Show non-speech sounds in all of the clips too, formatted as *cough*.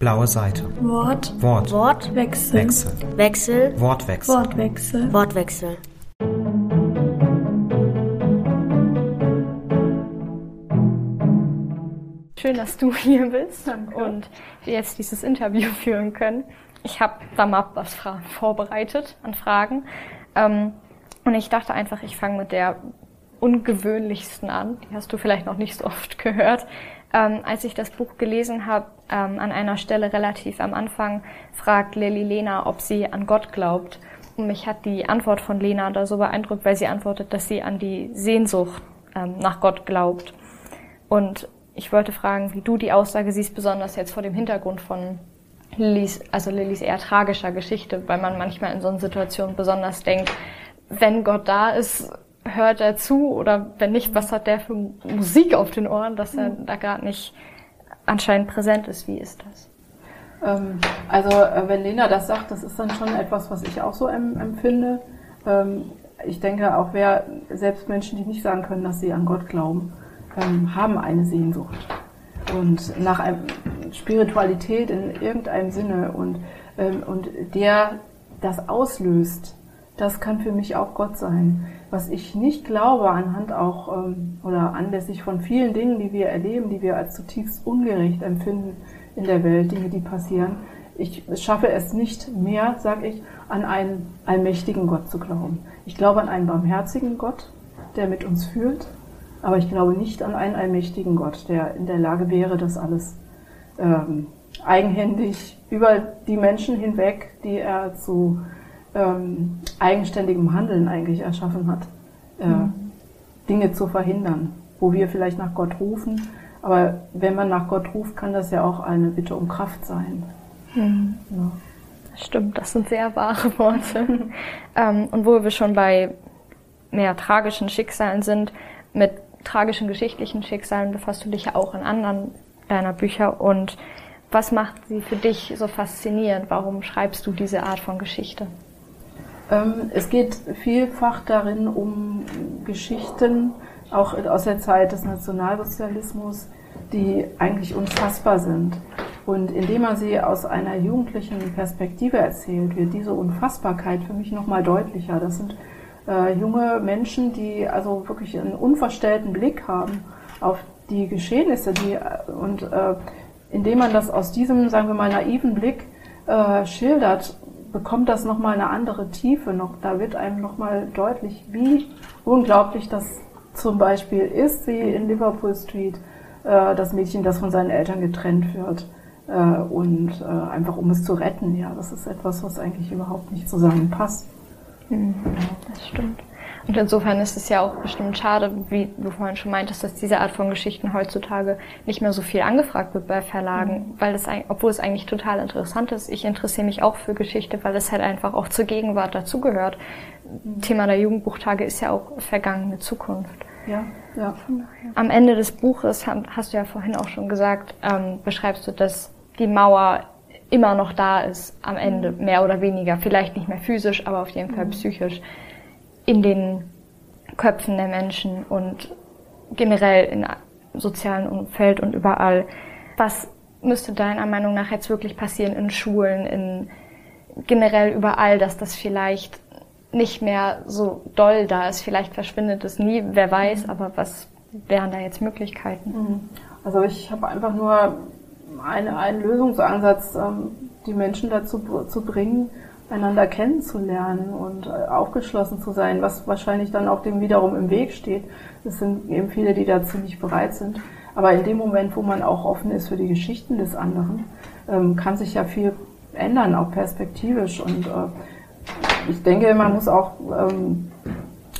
Blaue Seite. Wort. Wort. Wort. Wechsel. Wechsel. Wechsel. Wortwechsel. Wortwechsel. Wortwechsel. Schön, dass du hier bist und wir jetzt dieses Interview *laughs* führen können. Ich habe da mal was Fragen vorbereitet an Fragen. Ähm, und ich dachte einfach, ich fange mit der ungewöhnlichsten an. Die hast du vielleicht noch nicht so oft gehört. Ähm, als ich das Buch gelesen habe, ähm, an einer Stelle relativ am Anfang, fragt Lilly Lena, ob sie an Gott glaubt. Und mich hat die Antwort von Lena da so beeindruckt, weil sie antwortet, dass sie an die Sehnsucht ähm, nach Gott glaubt. Und ich wollte fragen, wie du die Aussage siehst, besonders jetzt vor dem Hintergrund von Lillys, also Lillys eher tragischer Geschichte, weil man manchmal in so einer Situation besonders denkt, wenn Gott da ist, hört er zu oder wenn nicht, was hat der für Musik auf den Ohren, dass er da gerade nicht anscheinend präsent ist. Wie ist das? Ähm, also äh, wenn Lena das sagt, das ist dann schon etwas, was ich auch so empfinde. Ähm, ich denke auch, wer selbst Menschen, die nicht sagen können, dass sie an Gott glauben, ähm, haben eine Sehnsucht und nach einem Spiritualität in irgendeinem Sinne und und der das auslöst, das kann für mich auch Gott sein. Was ich nicht glaube, anhand auch ähm, oder anlässlich von vielen Dingen, die wir erleben, die wir als zutiefst ungerecht empfinden in der Welt, Dinge, die passieren, ich schaffe es nicht mehr, sage ich, an einen allmächtigen Gott zu glauben. Ich glaube an einen barmherzigen Gott, der mit uns fühlt, aber ich glaube nicht an einen allmächtigen Gott, der in der Lage wäre, das alles ähm, eigenhändig über die Menschen hinweg, die er zu ähm, eigenständigem Handeln eigentlich erschaffen hat, äh, mhm. Dinge zu verhindern, wo wir vielleicht nach Gott rufen. Aber wenn man nach Gott ruft, kann das ja auch eine Bitte um Kraft sein. Mhm. Ja. Das stimmt, das sind sehr wahre Worte. *laughs* ähm, und wo wir schon bei mehr tragischen Schicksalen sind, mit tragischen geschichtlichen Schicksalen befasst du dich ja auch in anderen deiner Bücher. Und was macht sie für dich so faszinierend? Warum schreibst du diese Art von Geschichte? Ähm, es geht vielfach darin um Geschichten, auch aus der Zeit des Nationalsozialismus, die eigentlich unfassbar sind. Und indem man sie aus einer jugendlichen Perspektive erzählt, wird diese Unfassbarkeit für mich nochmal deutlicher. Das sind äh, junge Menschen, die also wirklich einen unverstellten Blick haben auf die Geschehnisse, die und äh, indem man das aus diesem, sagen wir mal, naiven Blick äh, schildert, bekommt das nochmal eine andere Tiefe noch. Da wird einem nochmal deutlich, wie unglaublich das zum Beispiel ist, wie in Liverpool Street, äh, das Mädchen, das von seinen Eltern getrennt wird. Äh, und äh, einfach um es zu retten, ja, das ist etwas, was eigentlich überhaupt nicht zusammenpasst. Mhm, das stimmt. Und insofern ist es ja auch bestimmt schade, wie du vorhin schon meintest, dass diese Art von Geschichten heutzutage nicht mehr so viel angefragt wird bei Verlagen, mhm. weil es, obwohl es eigentlich total interessant ist. Ich interessiere mich auch für Geschichte, weil es halt einfach auch zur Gegenwart dazugehört. Mhm. Thema der Jugendbuchtage ist ja auch vergangene Zukunft. Ja, ja. Am Ende des Buches, hast du ja vorhin auch schon gesagt, ähm, beschreibst du, dass die Mauer immer noch da ist am Ende, mhm. mehr oder weniger. Vielleicht nicht mehr physisch, aber auf jeden Fall mhm. psychisch in den Köpfen der Menschen und generell im sozialen Umfeld und überall. Was müsste deiner Meinung nach jetzt wirklich passieren in Schulen, in generell überall, dass das vielleicht nicht mehr so doll da ist? Vielleicht verschwindet es nie, wer weiß, aber was wären da jetzt Möglichkeiten? Mhm. Also ich habe einfach nur eine, einen Lösungsansatz, ähm, die Menschen dazu zu bringen, einander kennenzulernen und äh, aufgeschlossen zu sein, was wahrscheinlich dann auch dem wiederum im Weg steht. Es sind eben viele, die dazu nicht bereit sind. Aber in dem Moment, wo man auch offen ist für die Geschichten des anderen, ähm, kann sich ja viel ändern, auch perspektivisch. Und äh, ich denke, man muss auch ähm,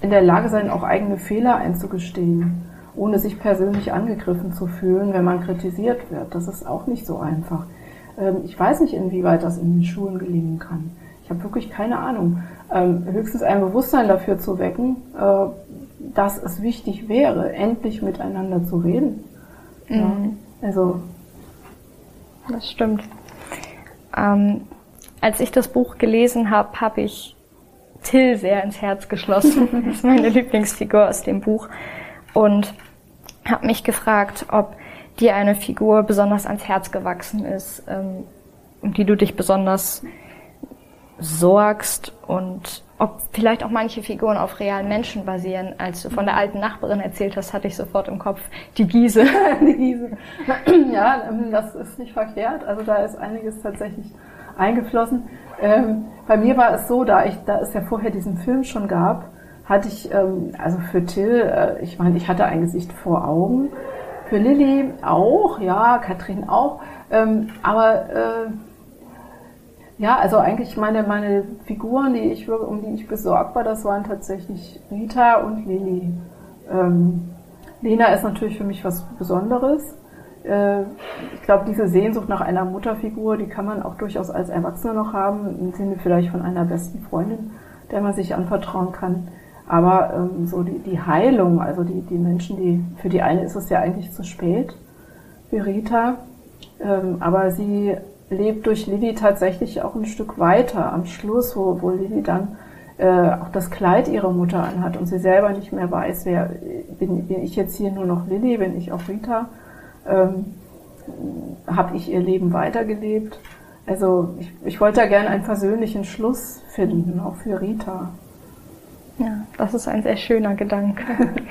in der Lage sein, auch eigene Fehler einzugestehen, ohne sich persönlich angegriffen zu fühlen, wenn man kritisiert wird. Das ist auch nicht so einfach. Ähm, ich weiß nicht, inwieweit das in den Schulen gelingen kann. Ich habe wirklich keine Ahnung. Ähm, höchstens ein Bewusstsein dafür zu wecken, äh, dass es wichtig wäre, endlich miteinander zu reden. Mhm. Ja, also. Das stimmt. Ähm, als ich das Buch gelesen habe, habe ich Till sehr ins Herz geschlossen. *laughs* das ist meine Lieblingsfigur aus dem Buch. Und habe mich gefragt, ob dir eine Figur besonders ans Herz gewachsen ist, ähm, um die du dich besonders sorgst und ob vielleicht auch manche Figuren auf realen Menschen basieren. Als du von der alten Nachbarin erzählt hast, hatte ich sofort im Kopf die Giese. *laughs* die Giese. *clears throat* Ja, ähm, das ist nicht verkehrt. Also da ist einiges tatsächlich eingeflossen. Ähm, bei mir war es so, da ich, da es ja vorher diesen Film schon gab, hatte ich, ähm, also für Till, äh, ich meine, ich hatte ein Gesicht vor Augen. Für Lilly auch, ja, Katrin auch. Aber äh, ja, also eigentlich meine, meine Figuren, die ich, um die ich besorgt war, das waren tatsächlich Rita und Lilly. Ähm, Lena ist natürlich für mich was Besonderes. Äh, ich glaube, diese Sehnsucht nach einer Mutterfigur, die kann man auch durchaus als Erwachsener noch haben, im Sinne vielleicht von einer besten Freundin, der man sich anvertrauen kann. Aber ähm, so die, die Heilung, also die, die Menschen, die für die eine ist es ja eigentlich zu spät, wie Rita, ähm, aber sie lebt durch Lilly tatsächlich auch ein Stück weiter am Schluss, wo, wo Lilly dann äh, auch das Kleid ihrer Mutter anhat und sie selber nicht mehr weiß, wer bin, bin ich jetzt hier nur noch Lilly, bin ich auch Rita, ähm, habe ich ihr Leben weitergelebt. Also ich, ich wollte da gerne einen versöhnlichen Schluss finden, auch für Rita. Ja, das ist ein sehr schöner Gedanke.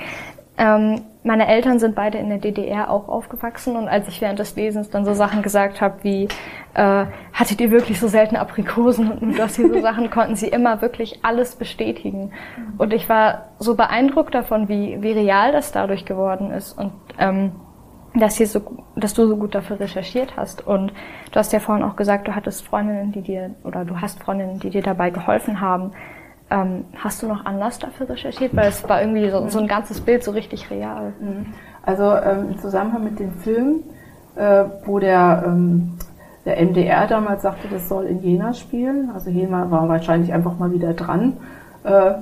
*laughs* ähm, meine Eltern sind beide in der DDR auch aufgewachsen und als ich während des Lesens dann so Sachen gesagt habe wie, äh, hattet ihr wirklich so seltene Aprikosen und das diese Sachen, *laughs* konnten sie immer wirklich alles bestätigen. Und ich war so beeindruckt davon, wie, wie real das dadurch geworden ist und ähm, dass, hier so, dass du so gut dafür recherchiert hast. Und du hast ja vorhin auch gesagt, du hattest Freundinnen, die dir, oder du hast Freundinnen, die dir dabei geholfen haben. Ähm, hast du noch anders dafür recherchiert? Weil es war irgendwie so, so ein ganzes Bild so richtig real. Mhm. Also ähm, im Zusammenhang mit dem Film, äh, wo der, ähm, der MDR damals sagte, das soll in Jena spielen. Also Jena war wahrscheinlich einfach mal wieder dran. Äh,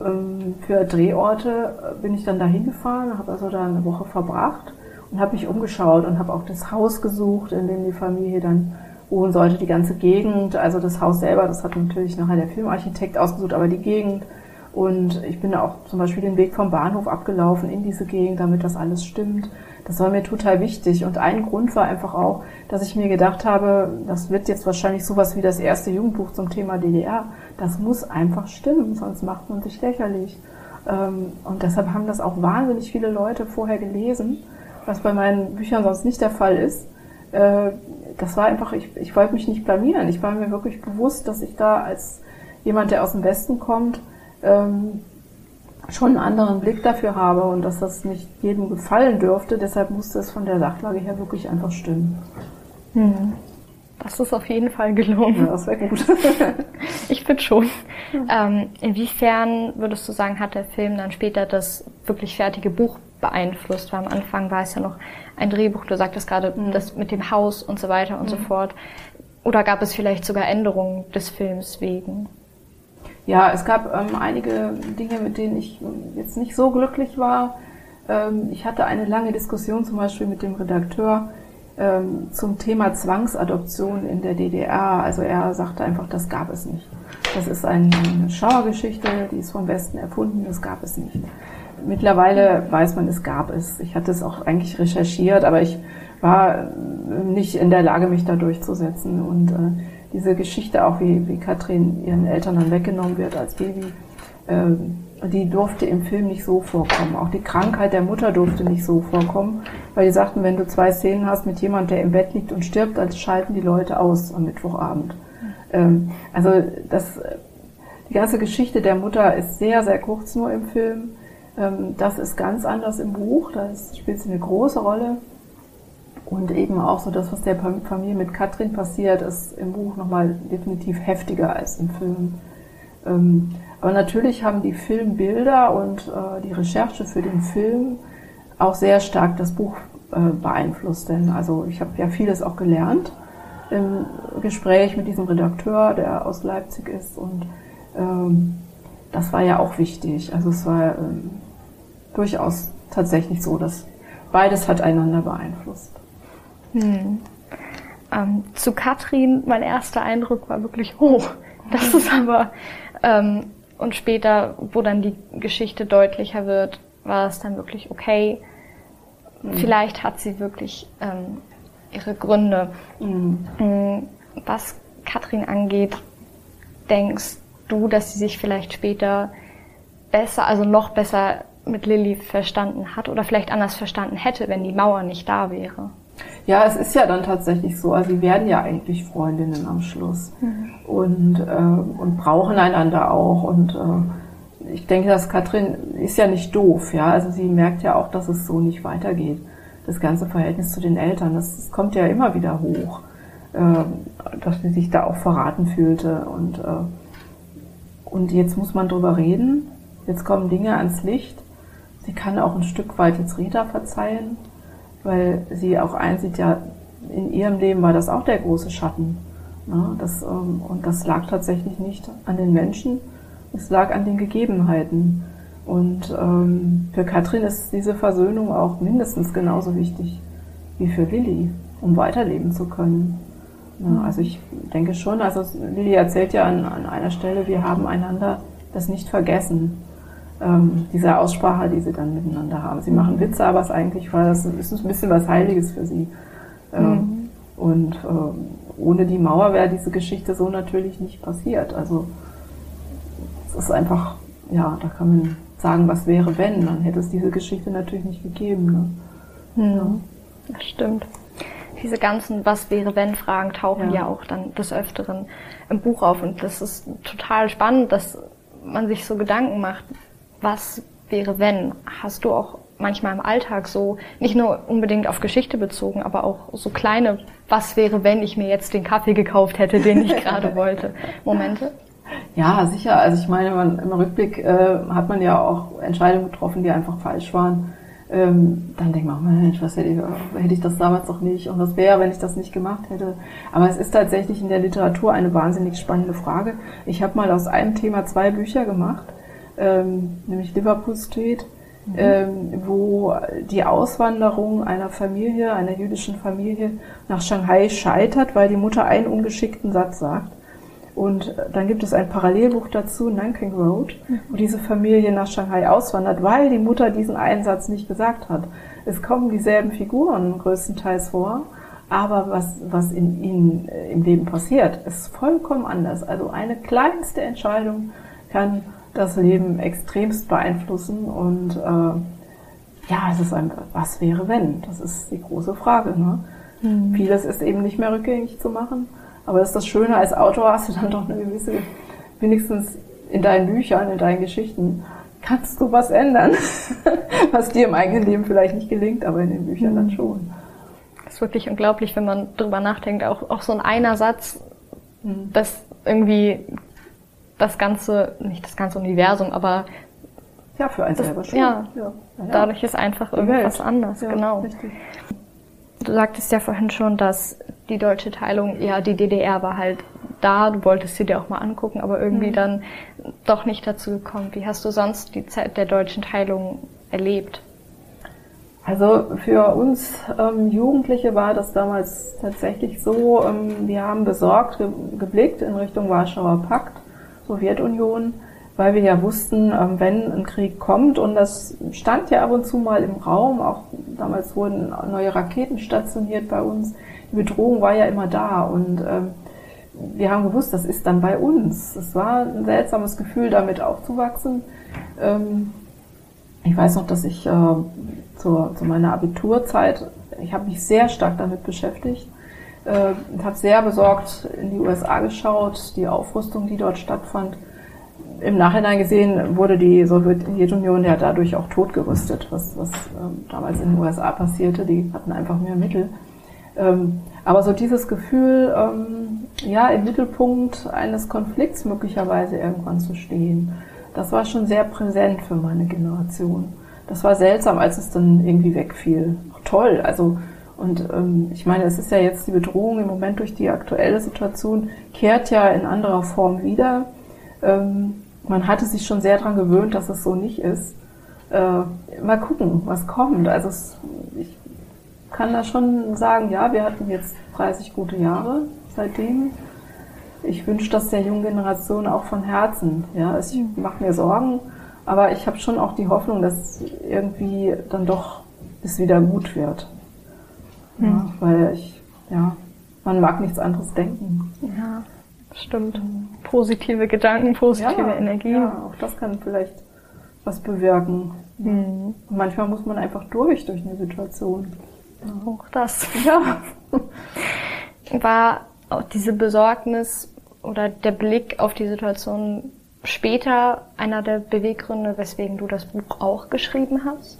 ähm, für Drehorte bin ich dann da hingefahren, habe also da eine Woche verbracht und habe mich umgeschaut und habe auch das Haus gesucht, in dem die Familie dann wohnen sollte, die ganze Gegend. Also das Haus selber, das hat natürlich nachher der Filmarchitekt ausgesucht, aber die Gegend. Und ich bin auch zum Beispiel den Weg vom Bahnhof abgelaufen in diese Gegend, damit das alles stimmt. Das war mir total wichtig. Und ein Grund war einfach auch, dass ich mir gedacht habe, das wird jetzt wahrscheinlich sowas wie das erste Jugendbuch zum Thema DDR. Das muss einfach stimmen, sonst macht man sich lächerlich. Ähm, und deshalb haben das auch wahnsinnig viele Leute vorher gelesen, was bei meinen Büchern sonst nicht der Fall ist. Äh, das war einfach, ich, ich wollte mich nicht blamieren. Ich war mir wirklich bewusst, dass ich da als jemand, der aus dem Westen kommt, ähm, schon einen anderen Blick dafür habe und dass das nicht jedem gefallen dürfte. Deshalb musste es von der Sachlage her wirklich einfach stimmen. Hm. Das ist auf jeden Fall gelungen. Ja, das wäre gut. *laughs* ich finde schon. Ähm, inwiefern würdest du sagen, hat der Film dann später das wirklich fertige Buch beeinflusst? Weil am Anfang war es ja noch ein Drehbuch, du sagtest gerade mhm. das mit dem Haus und so weiter und mhm. so fort. Oder gab es vielleicht sogar Änderungen des Films wegen? Ja, es gab ähm, einige Dinge, mit denen ich jetzt nicht so glücklich war. Ähm, ich hatte eine lange Diskussion zum Beispiel mit dem Redakteur ähm, zum Thema Zwangsadoption in der DDR. Also er sagte einfach, das gab es nicht. Das ist eine Schauergeschichte, die ist vom Westen erfunden, das gab es nicht. Mittlerweile weiß man, es gab es. Ich hatte es auch eigentlich recherchiert, aber ich war nicht in der Lage, mich da durchzusetzen. Und äh, diese Geschichte auch, wie, wie Katrin ihren Eltern dann weggenommen wird als Baby, äh, die durfte im Film nicht so vorkommen. Auch die Krankheit der Mutter durfte nicht so vorkommen, weil die sagten, wenn du zwei Szenen hast mit jemand, der im Bett liegt und stirbt, dann schalten die Leute aus am Mittwochabend. Ähm, also das, die ganze Geschichte der Mutter ist sehr, sehr kurz nur im Film. Ähm, das ist ganz anders im Buch, da spielt sie eine große Rolle. Und eben auch so das, was der Familie mit Katrin passiert, ist im Buch nochmal definitiv heftiger als im Film. Ähm, aber natürlich haben die Filmbilder und äh, die Recherche für den Film auch sehr stark das Buch äh, beeinflusst. Denn also ich habe ja vieles auch gelernt im Gespräch mit diesem Redakteur, der aus Leipzig ist. Und ähm, das war ja auch wichtig. Also es war ähm, durchaus tatsächlich so, dass beides hat einander beeinflusst. Hm. Ähm, zu Katrin, mein erster Eindruck war wirklich, oh, das ist aber, ähm, und später, wo dann die Geschichte deutlicher wird, war es dann wirklich okay. mhm. vielleicht hat sie wirklich ähm, ihre Gründe. Mhm. Mm, was Katrin angeht, denkst du, dass sie sich vielleicht später besser, also noch besser mit Lilly verstanden hat oder vielleicht anders verstanden hätte, wenn die Mauer nicht da wäre? Ja, es ist ja dann tatsächlich so. Also sie werden ja eigentlich Freundinnen am Schluss mhm. und, äh, und brauchen einander auch. Und äh, ich denke, dass Katrin ist ja nicht doof. Ja, also sie merkt ja auch, dass es so nicht weitergeht. Das ganze Verhältnis zu den Eltern, das, das kommt ja immer wieder hoch, äh, dass sie sich da auch verraten fühlte. Und, äh, und jetzt muss man drüber reden. Jetzt kommen Dinge ans Licht. Sie kann auch ein Stück weit jetzt Rita verzeihen weil sie auch einsieht, ja, in ihrem Leben war das auch der große Schatten. Ja, das, ähm, und das lag tatsächlich nicht an den Menschen, es lag an den Gegebenheiten. Und ähm, für Katrin ist diese Versöhnung auch mindestens genauso wichtig wie für Lilly, um weiterleben zu können. Ja, also ich denke schon, also Lilly erzählt ja an, an einer Stelle, wir haben einander das nicht vergessen ähm, diese Aussprache, die sie dann miteinander haben. Sie machen Witze, aber es eigentlich war das ist ein bisschen was Heiliges für sie. Ähm, mhm. Und äh, ohne die Mauer wäre diese Geschichte so natürlich nicht passiert. Also es ist einfach, ja, da kann man sagen, was wäre, wenn, dann hätte es diese Geschichte natürlich nicht gegeben. Ne? Mhm. Ja. Das stimmt. Diese ganzen Was wäre wenn Fragen tauchen ja. ja auch dann des Öfteren im Buch auf und das ist total spannend, dass man sich so Gedanken macht, was wäre wenn? Hast du auch manchmal im Alltag so, nicht nur unbedingt auf Geschichte bezogen, aber auch so kleine, was wäre, wenn ich mir jetzt den Kaffee gekauft hätte, den ich gerade *laughs* wollte, Momente? Ja, sicher. Also ich meine, man, im Rückblick äh, hat man ja auch Entscheidungen getroffen, die einfach falsch waren. Ähm, dann denkt man, Mensch, was hätte ich, hätte ich das damals doch nicht und was wäre, wenn ich das nicht gemacht hätte. Aber es ist tatsächlich in der Literatur eine wahnsinnig spannende Frage. Ich habe mal aus einem Thema zwei Bücher gemacht ähm, nämlich Liverpool Street, mhm. ähm, wo die Auswanderung einer Familie, einer jüdischen Familie nach Shanghai scheitert, weil die Mutter einen ungeschickten Satz sagt. Und dann gibt es ein Parallelbuch dazu, Nanking Road, wo diese Familie nach Shanghai auswandert, weil die Mutter diesen einen Satz nicht gesagt hat. Es kommen dieselben Figuren größtenteils vor, aber was, was in ihnen äh, im Leben passiert, ist vollkommen anders. Also eine kleinste Entscheidung kann das Leben extremst beeinflussen und äh, ja, es ist ein, was wäre wenn? Das ist die große Frage. Ne? Mhm. Vieles ist eben nicht mehr rückgängig zu machen, aber das ist das Schöne, als Autor hast du dann doch eine gewisse, wenigstens in deinen Büchern, in deinen Geschichten, kannst du was ändern, *laughs* was dir im eigenen Leben vielleicht nicht gelingt, aber in den Büchern mhm. dann schon. Das ist wirklich unglaublich, wenn man drüber nachdenkt, auch, auch so ein einer Satz, mhm. das irgendwie das ganze, nicht das ganze Universum, aber ja, für einen selber schon. Ja, ja. dadurch ist einfach irgendwas anders, ja, genau. Richtig. Du sagtest ja vorhin schon, dass die deutsche Teilung, ja, die DDR war halt da, du wolltest sie dir auch mal angucken, aber irgendwie mhm. dann doch nicht dazu gekommen. Wie hast du sonst die Zeit der deutschen Teilung erlebt? Also für uns ähm, Jugendliche war das damals tatsächlich so, ähm, wir haben besorgt ge geblickt in Richtung Warschauer Pakt Sowjetunion, weil wir ja wussten, ähm, wenn ein Krieg kommt, und das stand ja ab und zu mal im Raum, auch damals wurden neue Raketen stationiert bei uns, die Bedrohung war ja immer da und ähm, wir haben gewusst, das ist dann bei uns. Es war ein seltsames Gefühl, damit aufzuwachsen. Ähm, ich weiß noch, dass ich äh, zu, zu meiner Abiturzeit, ich habe mich sehr stark damit beschäftigt äh, habe sehr besorgt in die USA geschaut, die Aufrüstung, die dort stattfand. Im Nachhinein gesehen wurde die Sowjetunion ja dadurch auch totgerüstet, was, was ähm, damals in den USA passierte. Die hatten einfach mehr Mittel. Ähm, aber so dieses Gefühl, ähm, ja, im Mittelpunkt eines Konflikts möglicherweise irgendwann zu stehen, das war schon sehr präsent für meine Generation. Das war seltsam, als es dann irgendwie wegfiel. Toll, also und ähm, ich meine, es ist ja jetzt die Bedrohung im Moment durch die aktuelle Situation, kehrt ja in anderer Form wieder. Ähm, man hatte sich schon sehr daran gewöhnt, dass es so nicht ist. Äh, mal gucken, was kommt. Also es, ich kann da schon sagen, ja, wir hatten jetzt 30 gute Jahre seitdem. Ich wünsche das der jungen Generation auch von Herzen. Ja, ich mache mir Sorgen, aber ich habe schon auch die Hoffnung, dass irgendwie dann doch es wieder gut wird. Ja, Hm. Weil ich, ja, man mag nichts anderes denken. Ja, stimmt. Positive Gedanken, positive ja, Energie. Ja, auch das kann vielleicht was bewirken. Hm. Manchmal muss man einfach durch, durch eine Situation. Auch das. *laughs* Ja. War auch diese Besorgnis oder der Blick auf die Situation später einer der Beweggründe, weswegen du das Buch auch geschrieben hast?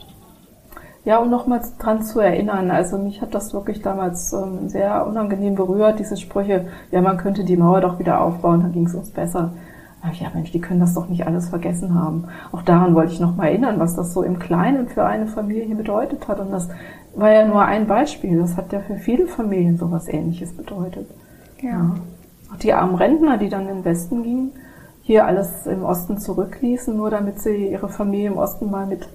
Ja, um nochmals dran zu erinnern, also mich hat das wirklich damals ähm, sehr unangenehm berührt, diese Sprüche, ja, man könnte die Mauer doch wieder aufbauen, dann ging es uns besser. Ja, Mensch, die können das doch nicht alles vergessen haben. Auch daran wollte ich nochmal erinnern, was das so im Kleinen für eine Familie bedeutet hat. Und das war ja nur ein Beispiel. Das hat ja für viele Familien sowas ähnliches bedeutet. Ja. Auch die armen Rentner, die dann in den Westen gingen, hier alles im Osten zurückließen, nur damit sie ihre Familie im Osten mal mit,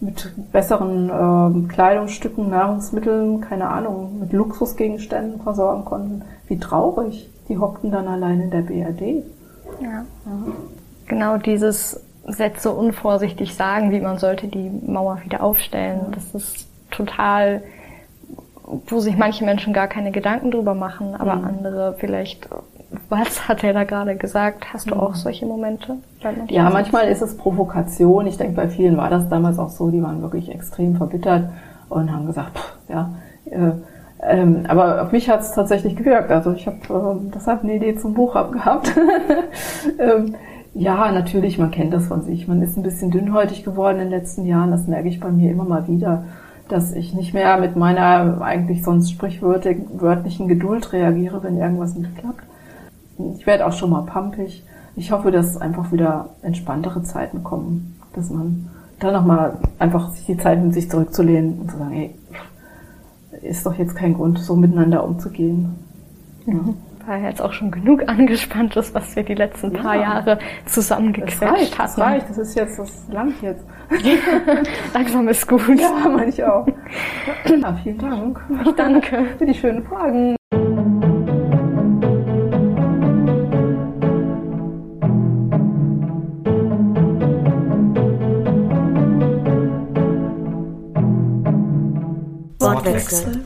mit besseren ähm, Kleidungsstücken, Nahrungsmitteln, keine Ahnung, mit Luxusgegenständen versorgen konnten. Wie traurig. Die hockten dann allein in der BRD. Ja. Genau dieses Sätze unvorsichtig sagen, wie man sollte die Mauer wieder aufstellen. Das ist total, wo sich manche Menschen gar keine Gedanken drüber machen, aber Mhm. andere vielleicht, was hat er da gerade gesagt? Hast du auch solche Momente? Ja, manchmal ist es Provokation. Ich denke, bei vielen war das damals auch so. Die waren wirklich extrem verbittert und haben gesagt, pff, ja. Äh, ähm, aber auf mich hat es tatsächlich gewirkt. Also ich habe ähm, deshalb eine Idee zum Buch abgehabt. *laughs* ähm, ja, natürlich, man kennt das von sich. Man ist ein bisschen dünnhäutig geworden in den letzten Jahren. Das merke ich bei mir immer mal wieder, dass ich nicht mehr mit meiner eigentlich sonst sprichwörtlichen Geduld reagiere, wenn irgendwas nicht klappt. Ich werde auch schon mal pampig. Ich hoffe, dass einfach wieder entspanntere Zeiten kommen, dass man dann nochmal einfach sich die Zeit nimmt, sich zurückzulehnen und zu sagen, hey, ist doch jetzt kein Grund, so miteinander umzugehen. War ja jetzt auch schon genug angespanntes, was wir die letzten paar Ja. Jahre Das zusammengequetscht reicht, das hatten. reicht, das ist jetzt, das langt jetzt. *laughs* Langsam ist gut. Ja, meine ich auch. *laughs* Ja, vielen Dank Danke. für die schönen Fragen. Wortwechsel